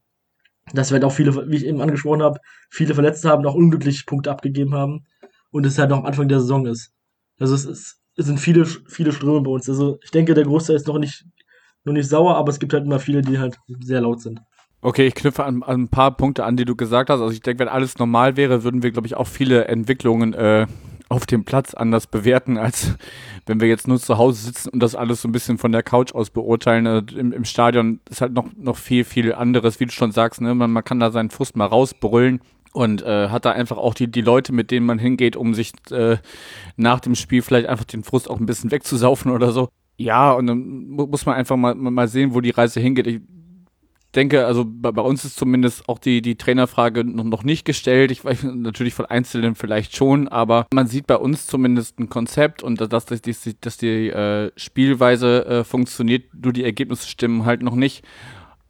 Dass wir halt auch viele, wie ich eben angesprochen habe, viele Verletzte haben, auch unglücklich Punkte abgegeben haben. Und es halt noch am Anfang der Saison ist. Also es, ist, es sind viele, viele Ströme bei uns. Also ich denke, der Großteil ist noch nicht nur nicht sauer, aber es gibt halt immer viele, die halt sehr laut sind. Okay, ich knüpfe an, an ein paar Punkte an, die du gesagt hast. Also ich denke, wenn alles normal wäre, würden wir, glaube ich, auch viele Entwicklungen äh, auf dem Platz anders bewerten, als wenn wir jetzt nur zu Hause sitzen und das alles so ein bisschen von der Couch aus beurteilen. Äh, im, Im Stadion ist halt noch, noch viel, viel anderes, wie du schon sagst. Ne? Man, man kann da seinen Frust mal rausbrüllen und äh, hat da einfach auch die, die Leute, mit denen man hingeht, um sich äh, nach dem Spiel vielleicht einfach den Frust auch ein bisschen wegzusaufen oder so. Ja, und dann muss man einfach mal, mal sehen, wo die Reise hingeht. Ich denke, also bei, bei uns ist zumindest auch die, die Trainerfrage noch, noch nicht gestellt. Ich weiß natürlich von Einzelnen vielleicht schon, aber man sieht bei uns zumindest ein Konzept und dass, dass die, dass die äh, Spielweise äh, funktioniert, nur die Ergebnisse stimmen halt noch nicht.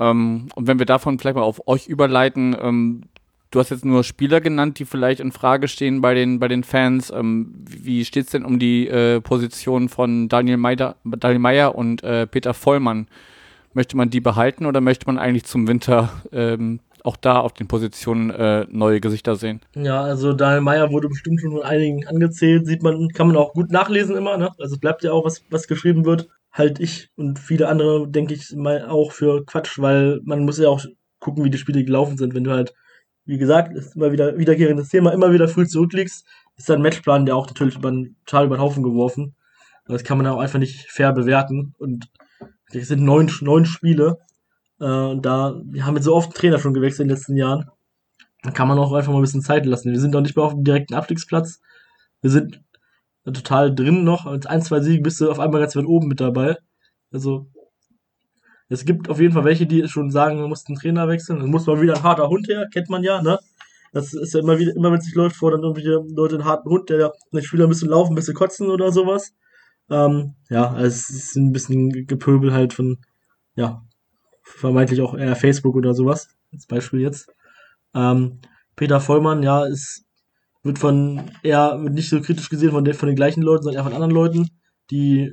Ähm, und wenn wir davon vielleicht mal auf euch überleiten, ähm, Du hast jetzt nur Spieler genannt, die vielleicht in Frage stehen bei den, bei den Fans. Ähm, wie steht es denn um die äh, Position von Daniel Meyer, Daniel Meyer und äh, Peter Vollmann? Möchte man die behalten oder möchte man eigentlich zum Winter ähm, auch da auf den Positionen äh, neue Gesichter sehen? Ja, also Daniel Meyer wurde bestimmt schon von einigen angezählt, sieht man, kann man auch gut nachlesen immer, ne? Also bleibt ja auch was, was geschrieben wird. Halt ich und viele andere, denke ich, mal auch für Quatsch, weil man muss ja auch gucken, wie die Spiele gelaufen sind. Wenn du halt wie gesagt, ist immer wieder wiederkehrendes Thema, immer wieder früh zurückliegst, ist dein Matchplan ja auch natürlich über, total über den Haufen geworfen. Das kann man auch einfach nicht fair bewerten. Und es sind neun, neun Spiele. Äh, da, wir haben jetzt so oft einen Trainer schon gewechselt in den letzten Jahren. Da kann man auch einfach mal ein bisschen Zeit lassen. Wir sind noch nicht mehr auf dem direkten Abstiegsplatz. Wir sind total drin noch. Mit ein, zwei Siegen bist du auf einmal ganz weit oben mit dabei. Also, es gibt auf jeden Fall welche, die schon sagen, man muss den Trainer wechseln. Dann muss mal wieder ein harter Hund her, kennt man ja, ne? Das ist ja immer wieder, immer wenn es sich läuft, vor dann irgendwelche Leute einen harten Hund, der den Spieler ein bisschen laufen, ein bisschen kotzen oder sowas. Ähm, ja, also es ist ein bisschen Gepöbel halt von, ja, vermeintlich auch eher Facebook oder sowas, als Beispiel jetzt. Ähm, Peter Vollmann, ja, ist, wird von eher, wird nicht so kritisch gesehen von, den, von den gleichen Leuten, sondern eher von anderen Leuten, die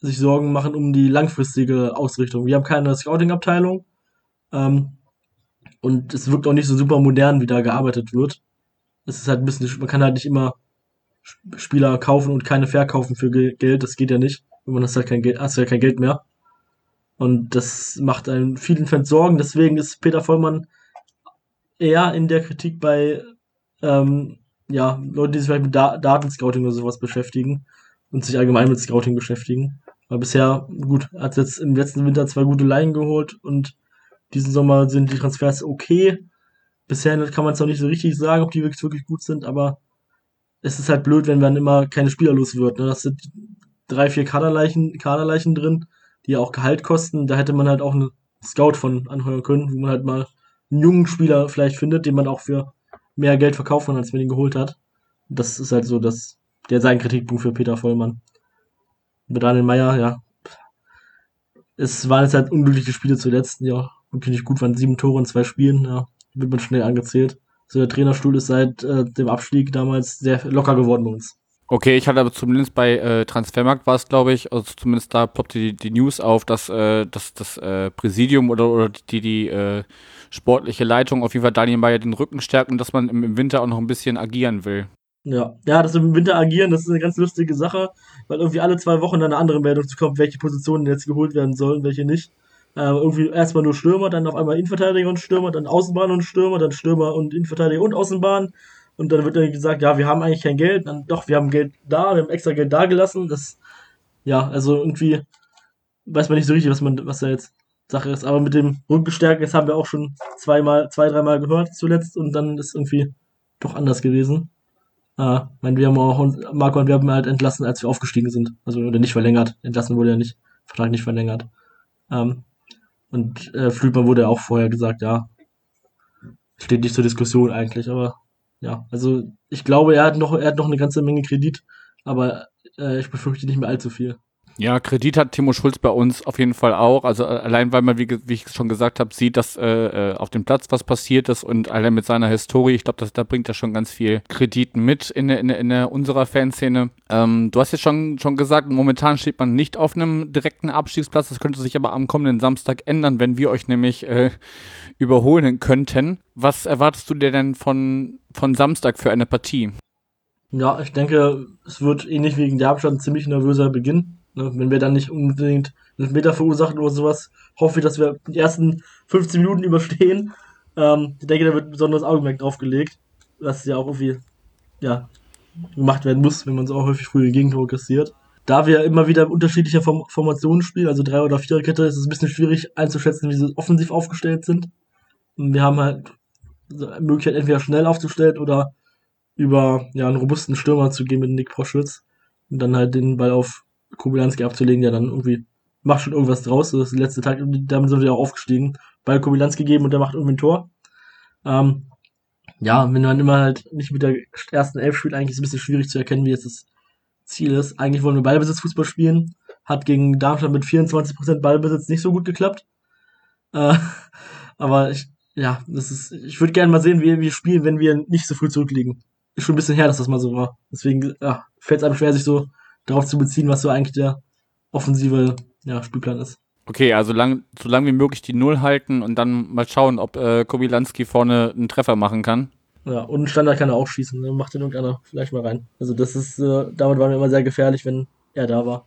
sich Sorgen machen um die langfristige Ausrichtung. Wir haben keine Scouting-Abteilung ähm, und es wirkt auch nicht so super modern, wie da gearbeitet wird. Es ist halt ein bisschen, man kann halt nicht immer Spieler kaufen und keine verkaufen für Geld, das geht ja nicht. Man hast halt kein Geld, hast ja kein Geld mehr. Und das macht einem vielen Fans Sorgen. Deswegen ist Peter Vollmann eher in der Kritik bei ähm, ja, Leuten, die sich vielleicht mit da Datenscouting oder sowas beschäftigen und sich allgemein mit Scouting beschäftigen. Weil bisher, gut, hat jetzt im letzten Winter zwei gute Laien geholt und diesen Sommer sind die Transfers okay. Bisher kann man es noch nicht so richtig sagen, ob die wirklich, wirklich gut sind, aber es ist halt blöd, wenn man immer keine Spieler los wird. Ne? Das sind drei, vier Kaderleichen, Kaderleichen drin, die ja auch Gehalt kosten. Da hätte man halt auch einen Scout von anheuern können, wo man halt mal einen jungen Spieler vielleicht findet, den man auch für mehr Geld verkaufen kann, als man ihn geholt hat. Das ist halt so das, der sein Kritikpunkt für Peter Vollmann mit Daniel Meyer, ja. Es waren jetzt halt unglückliche Spiele zuletzt, ja. Wirklich nicht gut, waren sieben Tore in zwei Spielen, ja. Wird man schnell angezählt. Also der Trainerstuhl ist seit äh, dem Abstieg damals sehr locker geworden bei uns. Okay, ich hatte aber zumindest bei äh, Transfermarkt war es, glaube ich, also zumindest da ploppte die, die News auf, dass äh, dass das äh, Präsidium oder, oder die, die äh, sportliche Leitung auf jeden Fall Daniel Meyer den Rücken stärkt und dass man im, im Winter auch noch ein bisschen agieren will. Ja, ja, das im Winter agieren, das ist eine ganz lustige Sache, weil irgendwie alle zwei Wochen dann eine andere Meldung zu kommt, welche Positionen jetzt geholt werden sollen, welche nicht. Äh, irgendwie erstmal nur Stürmer, dann auf einmal Innenverteidiger und Stürmer, dann Außenbahn und Stürmer, dann Stürmer und Innenverteidiger und Außenbahn. Und dann wird dann gesagt, ja, wir haben eigentlich kein Geld. Dann doch, wir haben Geld da, wir haben extra Geld da gelassen. Das, ja, also irgendwie weiß man nicht so richtig, was man, was da jetzt Sache ist. Aber mit dem Rückenstärken, das haben wir auch schon zweimal, zwei, dreimal gehört zuletzt und dann ist irgendwie doch anders gewesen. Äh, mein, wir haben auch, Marco und wir haben halt entlassen, als wir aufgestiegen sind. Also, oder nicht verlängert. Entlassen wurde ja nicht. Vertrag nicht verlängert. Ähm, und äh, Flügmann wurde ja auch vorher gesagt, ja, steht nicht zur Diskussion eigentlich, aber ja, also ich glaube, er hat noch, er hat noch eine ganze Menge Kredit, aber äh, ich befürchte nicht mehr allzu viel. Ja, Kredit hat Timo Schulz bei uns auf jeden Fall auch. Also äh, allein, weil man, wie, wie ich schon gesagt habe, sieht, dass äh, äh, auf dem Platz was passiert ist und allein mit seiner Historie, ich glaube, da bringt er schon ganz viel Kredit mit in, in, in der, unserer Fanszene. Ähm, du hast jetzt schon, schon gesagt, momentan steht man nicht auf einem direkten Abstiegsplatz. Das könnte sich aber am kommenden Samstag ändern, wenn wir euch nämlich äh, überholen könnten. Was erwartest du dir denn von, von Samstag für eine Partie? Ja, ich denke, es wird ähnlich wie gegen Darmstadt ein ziemlich nervöser Beginn. Ne, wenn wir dann nicht unbedingt einen Meter verursachen oder sowas, hoffe ich, dass wir die ersten 15 Minuten überstehen. Ähm, ich denke, da wird besonderes Augenmerk drauf gelegt. Ist ja auch irgendwie, ja, gemacht werden muss, wenn man so auch häufig frühe Gegentore kassiert. Da wir immer wieder unterschiedliche Form Formationen spielen, also drei oder vier Kette, ist es ein bisschen schwierig einzuschätzen, wie sie offensiv aufgestellt sind. Wir haben halt die Möglichkeit, entweder schnell aufzustellen oder über ja, einen robusten Stürmer zu gehen mit Nick Proschwitz und dann halt den Ball auf Kubilanski abzulegen, der dann irgendwie macht schon irgendwas draus. Das ist der letzte Tag, damit sind wir auch aufgestiegen. Ball Kubilanski gegeben und der macht irgendwie ein Tor. Ähm, ja, wenn man immer halt nicht mit der ersten Elf spielt, eigentlich ist es ein bisschen schwierig zu erkennen, wie jetzt das Ziel ist. Eigentlich wollen wir Ballbesitzfußball spielen. Hat gegen Darmstadt mit 24% Ballbesitz nicht so gut geklappt. Äh, aber ich, ja, das ist, ich würde gerne mal sehen, wie wir spielen, wenn wir nicht so früh zurückliegen. Ist schon ein bisschen her, dass das mal so war. Deswegen ja, fällt es einem schwer, sich so darauf zu beziehen, was so eigentlich der offensive ja, Spielplan ist. Okay, also lang, so lange wie möglich die Null halten und dann mal schauen, ob äh, Kobilanski vorne einen Treffer machen kann. Ja, und einen Standard kann er auch schießen. Dann macht den irgendeiner vielleicht mal rein. Also das ist, äh, damit waren wir immer sehr gefährlich, wenn er da war.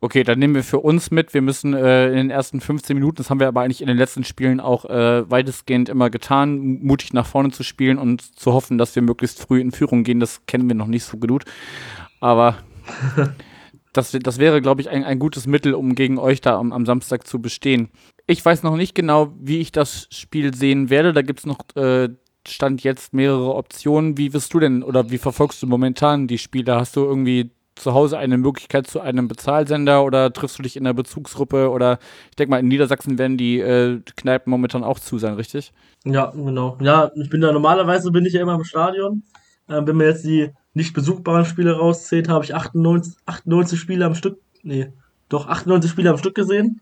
Okay, dann nehmen wir für uns mit. Wir müssen äh, in den ersten 15 Minuten, das haben wir aber eigentlich in den letzten Spielen auch äh, weitestgehend immer getan, mutig nach vorne zu spielen und zu hoffen, dass wir möglichst früh in Führung gehen. Das kennen wir noch nicht so gut. Aber das, das wäre, glaube ich, ein, ein gutes Mittel, um gegen euch da am, am Samstag zu bestehen. Ich weiß noch nicht genau, wie ich das Spiel sehen werde. Da gibt es noch äh, Stand jetzt mehrere Optionen. Wie wirst du denn oder wie verfolgst du momentan die Spiele? Hast du irgendwie zu Hause eine Möglichkeit zu einem Bezahlsender oder triffst du dich in der Bezugsgruppe oder ich denke mal, in Niedersachsen werden die äh, Kneipen momentan auch zu sein, richtig? Ja, genau. Ja, ich bin da normalerweise bin ich ja immer im Stadion. Äh, wenn mir jetzt die nicht besuchbaren Spiele rauszählt, habe ich 98, 98 Spiele am Stück, nee, doch 98 Spiele am Stück gesehen.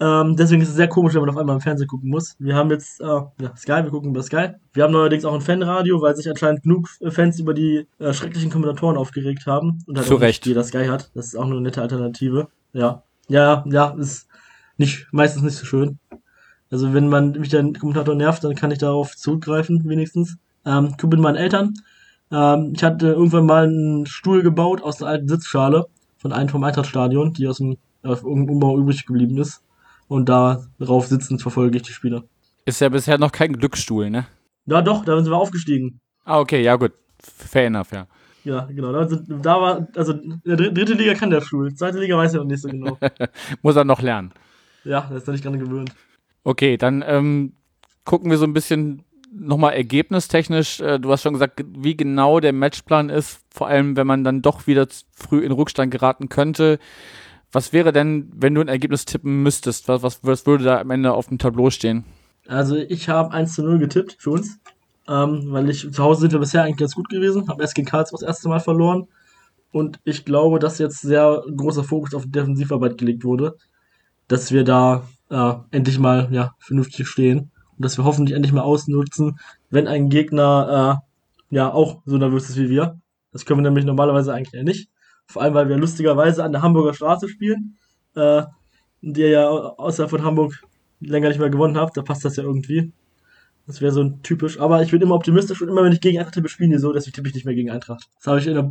Ähm, deswegen ist es sehr komisch, wenn man auf einmal im Fernsehen gucken muss. Wir haben jetzt äh, ja, Sky, wir gucken über Sky. Wir haben neuerdings auch ein Fanradio, weil sich anscheinend genug Fans über die äh, schrecklichen Kommentatoren aufgeregt haben. Und halt Zu Recht. jeder Sky hat. Das ist auch eine nette Alternative. Ja. Ja, ja, ist nicht, meistens nicht so schön. Also wenn man mich der Kommentator nervt, dann kann ich darauf zurückgreifen, wenigstens. Ähm, ich bin meinen Eltern. Ähm, ich hatte irgendwann mal einen Stuhl gebaut aus der alten Sitzschale von einem vom Eintrachtstadion, die aus dem äh, Umbau übrig geblieben ist. Und darauf sitzend verfolge ich die Spieler. Ist ja bisher noch kein Glücksstuhl, ne? Ja, doch, da sind wir aufgestiegen. Ah, okay, ja, gut. Fair enough, ja. Ja, genau. Da, sind, da war, also, der dritte Liga kann der Stuhl. Zweite Liga weiß ich noch nicht so genau. Muss er noch lernen. Ja, der ist noch nicht dran gewöhnt. Okay, dann ähm, gucken wir so ein bisschen nochmal ergebnistechnisch. Äh, du hast schon gesagt, wie genau der Matchplan ist, vor allem wenn man dann doch wieder früh in Rückstand geraten könnte. Was wäre denn, wenn du ein Ergebnis tippen müsstest? Was, was, was würde da am Ende auf dem Tableau stehen? Also ich habe 1 zu 0 getippt für uns, ähm, weil ich zu Hause sind wir bisher eigentlich ganz gut gewesen. Habe erst gegen Karlsruhe das erste Mal verloren und ich glaube, dass jetzt sehr großer Fokus auf Defensivarbeit gelegt wurde, dass wir da äh, endlich mal ja vernünftig stehen und dass wir hoffentlich endlich mal ausnutzen, wenn ein Gegner äh, ja auch so nervös ist wie wir. Das können wir nämlich normalerweise eigentlich nicht. Vor allem, weil wir lustigerweise an der Hamburger Straße spielen, äh, die ihr ja außerhalb von Hamburg länger nicht mehr gewonnen habt. Da passt das ja irgendwie. Das wäre so ein typisch. Aber ich bin immer optimistisch und immer, wenn ich gegen Eintracht tippe, spielen die so, dass ich tippe ich nicht mehr gegen Eintracht. Das habe ich der,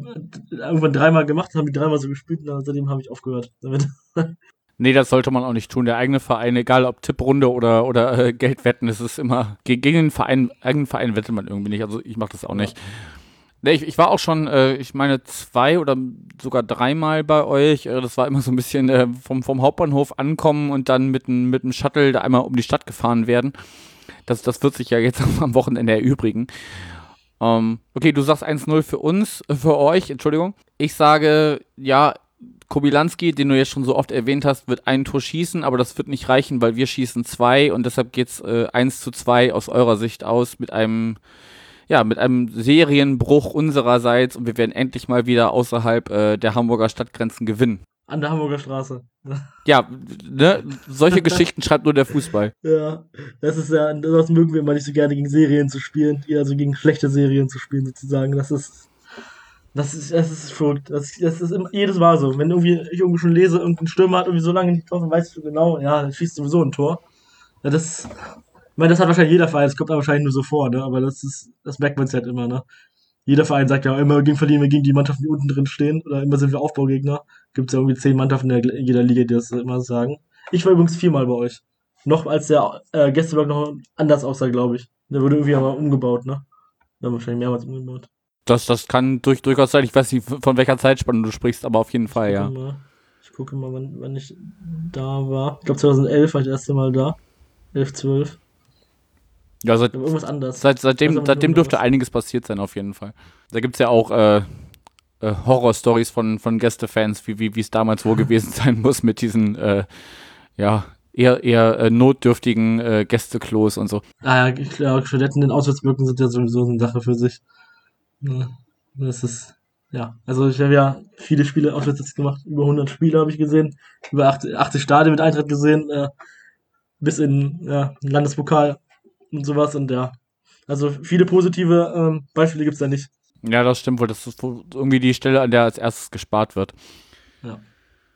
irgendwann dreimal gemacht, das haben die dreimal so gespielt und seitdem habe ich aufgehört damit. Nee, das sollte man auch nicht tun. Der eigene Verein, egal ob Tipprunde oder, oder äh, Geldwetten, es ist immer, gegen den Verein, eigenen Verein wettet man irgendwie nicht. Also ich mache das auch nicht. Nee, ich, ich war auch schon, äh, ich meine, zwei oder sogar dreimal bei euch. Äh, das war immer so ein bisschen äh, vom, vom Hauptbahnhof ankommen und dann mit, ein, mit dem Shuttle da einmal um die Stadt gefahren werden. Das, das wird sich ja jetzt am Wochenende erübrigen. Ähm, okay, du sagst 1-0 für uns, äh, für euch, Entschuldigung. Ich sage, ja, Kobilanski, den du jetzt schon so oft erwähnt hast, wird ein Tor schießen, aber das wird nicht reichen, weil wir schießen zwei und deshalb geht's äh, 1 zu 2 aus eurer Sicht aus mit einem ja, mit einem Serienbruch unsererseits und wir werden endlich mal wieder außerhalb äh, der Hamburger Stadtgrenzen gewinnen. An der Hamburger Straße. ja, ne, solche Geschichten schreibt nur der Fußball. Ja, das ist ja, das mögen wir immer nicht so gerne gegen Serien zu spielen, also gegen schlechte Serien zu spielen sozusagen. Das ist, das ist, das ist verrückt. Das, das ist immer, jedes Mal so. Wenn irgendwie ich irgendwie schon lese, irgendein Stürmer hat irgendwie so lange nicht getroffen, weißt du genau, ja, schießt sowieso ein Tor. Ja, das, ich meine, das hat wahrscheinlich jeder Verein, das kommt aber wahrscheinlich nur so vor, ne? Aber das ist, das merkt man halt immer, ne? Jeder Verein sagt ja immer, gegen verlieren wir gegen die Mannschaften, die unten drin stehen, oder immer sind wir Aufbaugegner. Gibt es ja irgendwie zehn Mannschaften in jeder Liga, die das immer sagen. Ich war übrigens viermal bei euch. Noch als der äh, Gästeblock noch anders aussah, glaube ich. Der wurde irgendwie aber umgebaut, ne? Da wahrscheinlich mehrmals umgebaut. Das, das kann durch, durchaus sein. Ich weiß nicht, von welcher Zeitspanne du sprichst, aber auf jeden Fall, ja. Mal. Ich gucke mal, wann, wann ich da war. Ich glaube 2011 war ich das erste Mal da. 11, 12. Ja, seit, irgendwas anders. Seit, seitdem, seitdem dürfte einiges passiert sein, auf jeden Fall. Da gibt es ja auch äh, äh, Horror-Stories von, von Gästefans, wie wie es damals wohl gewesen sein muss mit diesen, äh, ja, eher, eher äh, notdürftigen äh, Gästeklos und so. Ah ja, ich glaube, Toiletten in Auswärtsblöcken sind ja sowieso eine Sache für sich. Ja, das ist, ja, also ich habe ja viele Spiele auswärts jetzt gemacht, über 100 Spiele habe ich gesehen, über 80, 80 Stadien mit Eintritt gesehen, äh, bis in ja, Landespokal und sowas und ja. Also viele positive ähm, Beispiele gibt es da nicht. Ja, das stimmt wohl. Das ist irgendwie die Stelle, an der als erstes gespart wird. Ja.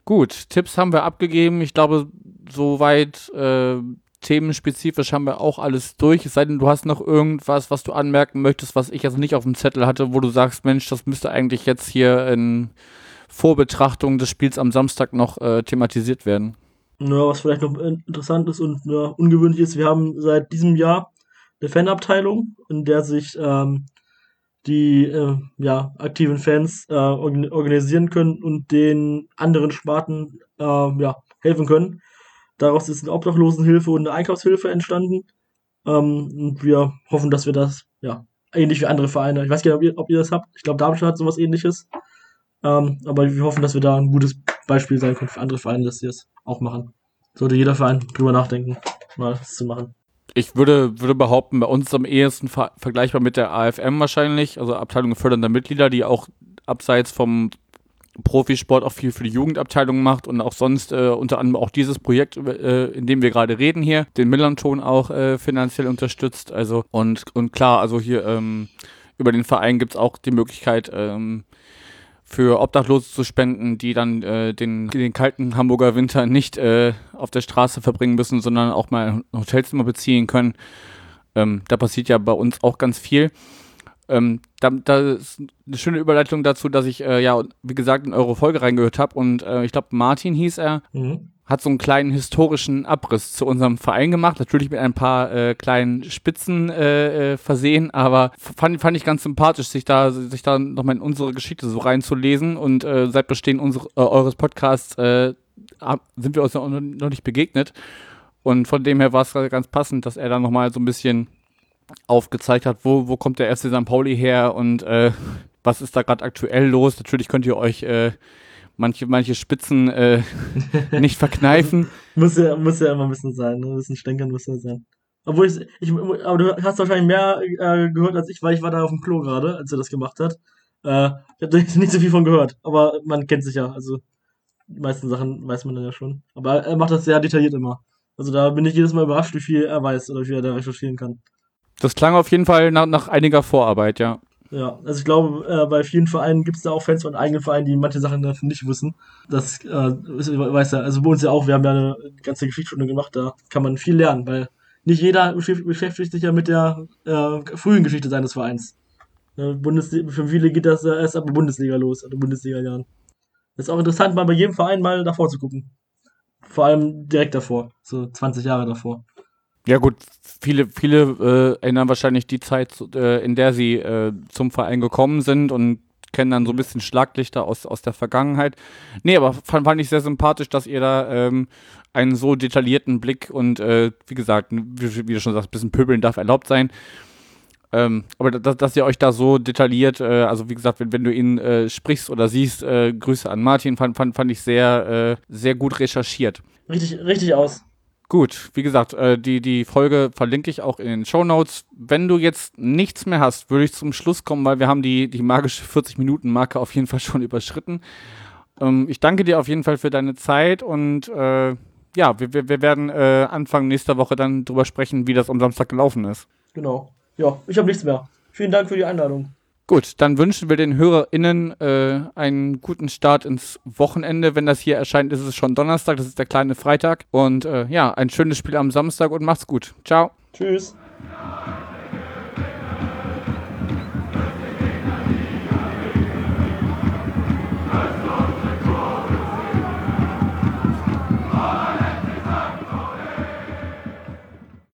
Gut, Tipps haben wir abgegeben. Ich glaube, soweit äh, themenspezifisch haben wir auch alles durch. Es sei denn, du hast noch irgendwas, was du anmerken möchtest, was ich jetzt nicht auf dem Zettel hatte, wo du sagst, Mensch, das müsste eigentlich jetzt hier in Vorbetrachtung des Spiels am Samstag noch äh, thematisiert werden. Ja, was vielleicht noch interessant ist und ja, ungewöhnlich ist, wir haben seit diesem Jahr eine Fanabteilung, in der sich ähm, die äh, ja, aktiven Fans äh, organisieren können und den anderen Sparten äh, ja, helfen können. Daraus ist eine Obdachlosenhilfe und eine Einkaufshilfe entstanden. Ähm, und wir hoffen, dass wir das, ja, ähnlich wie andere Vereine, ich weiß gar nicht, ob ihr, ob ihr das habt. Ich glaube, Darmstadt hat sowas ähnliches. Ähm, aber wir hoffen, dass wir da ein gutes Beispiel sein können für andere Vereine, dass sie das auch machen. Sollte jeder Verein drüber nachdenken, mal das zu machen. Ich würde, würde behaupten, bei uns am ehesten ver vergleichbar mit der AFM wahrscheinlich, also Abteilung fördernder Mitglieder, die auch abseits vom Profisport auch viel für die Jugendabteilung macht und auch sonst äh, unter anderem auch dieses Projekt, äh, in dem wir gerade reden hier, den Millanton auch äh, finanziell unterstützt. Also und, und klar, also hier ähm, über den Verein gibt es auch die Möglichkeit, ähm, für Obdachlose zu spenden, die dann äh, den, den kalten Hamburger Winter nicht äh, auf der Straße verbringen müssen, sondern auch mal ein Hotelzimmer beziehen können. Ähm, da passiert ja bei uns auch ganz viel. Ähm, da, da, ist eine schöne Überleitung dazu, dass ich äh, ja, wie gesagt, in eure Folge reingehört habe und äh, ich glaube, Martin hieß er. Mhm. Hat so einen kleinen historischen Abriss zu unserem Verein gemacht, natürlich mit ein paar äh, kleinen Spitzen äh, äh, versehen, aber fand, fand ich ganz sympathisch, sich da, sich da nochmal in unsere Geschichte so reinzulesen. Und äh, seit Bestehen unsere, äh, eures Podcasts äh, sind wir uns noch, noch nicht begegnet. Und von dem her war es ganz passend, dass er da nochmal so ein bisschen aufgezeigt hat, wo, wo kommt der FC St. Pauli her und äh, was ist da gerade aktuell los. Natürlich könnt ihr euch äh, manche, manche Spitzen äh, nicht verkneifen. muss, ja, muss ja immer ein bisschen sein, ne? ein bisschen stänkern muss ja sein. Obwohl ich, ich, aber du hast wahrscheinlich mehr äh, gehört als ich, weil ich war da auf dem Klo gerade, als er das gemacht hat. Äh, ich habe nicht so viel von gehört, aber man kennt sich ja, also die meisten Sachen weiß man dann ja schon. Aber er macht das sehr detailliert immer. Also da bin ich jedes Mal überrascht, wie viel er weiß oder wie er da recherchieren kann. Das klang auf jeden Fall nach, nach einiger Vorarbeit, ja. Ja, also ich glaube, äh, bei vielen Vereinen gibt es da auch Fans von eigenen Vereinen, die manche Sachen davon nicht wissen. Das äh, weiß ja, also bei uns ja auch, wir haben ja eine ganze Geschichtsstunde gemacht, da kann man viel lernen, weil nicht jeder beschäftigt sich ja mit der äh, frühen Geschichte seines Vereins. Äh, Bundesliga, für viele geht das erst ab der Bundesliga los, also Bundesliga-Jahren. Das ist auch interessant, mal bei jedem Verein mal davor zu gucken. Vor allem direkt davor, so 20 Jahre davor. Ja gut, viele, viele äh, erinnern wahrscheinlich die Zeit, äh, in der sie äh, zum Verein gekommen sind und kennen dann so ein bisschen Schlaglichter aus, aus der Vergangenheit. Nee, aber fand, fand ich sehr sympathisch, dass ihr da ähm, einen so detaillierten Blick und äh, wie gesagt, wie, wie, du schon sagst, ein bisschen pöbeln darf erlaubt sein. Ähm, aber dass, dass, ihr euch da so detailliert, äh, also wie gesagt, wenn, wenn du ihn äh, sprichst oder siehst, äh, Grüße an Martin, fand, fand, fand ich sehr, äh, sehr gut recherchiert. Richtig, richtig aus. Gut, wie gesagt, äh, die, die Folge verlinke ich auch in den Show Notes. Wenn du jetzt nichts mehr hast, würde ich zum Schluss kommen, weil wir haben die, die magische 40-Minuten-Marke auf jeden Fall schon überschritten. Ähm, ich danke dir auf jeden Fall für deine Zeit und äh, ja, wir, wir, werden äh, Anfang nächster Woche dann drüber sprechen, wie das am Samstag gelaufen ist. Genau. Ja, ich habe nichts mehr. Vielen Dank für die Einladung. Gut, dann wünschen wir den HörerInnen äh, einen guten Start ins Wochenende. Wenn das hier erscheint, ist es schon Donnerstag, das ist der kleine Freitag. Und äh, ja, ein schönes Spiel am Samstag und macht's gut. Ciao. Tschüss.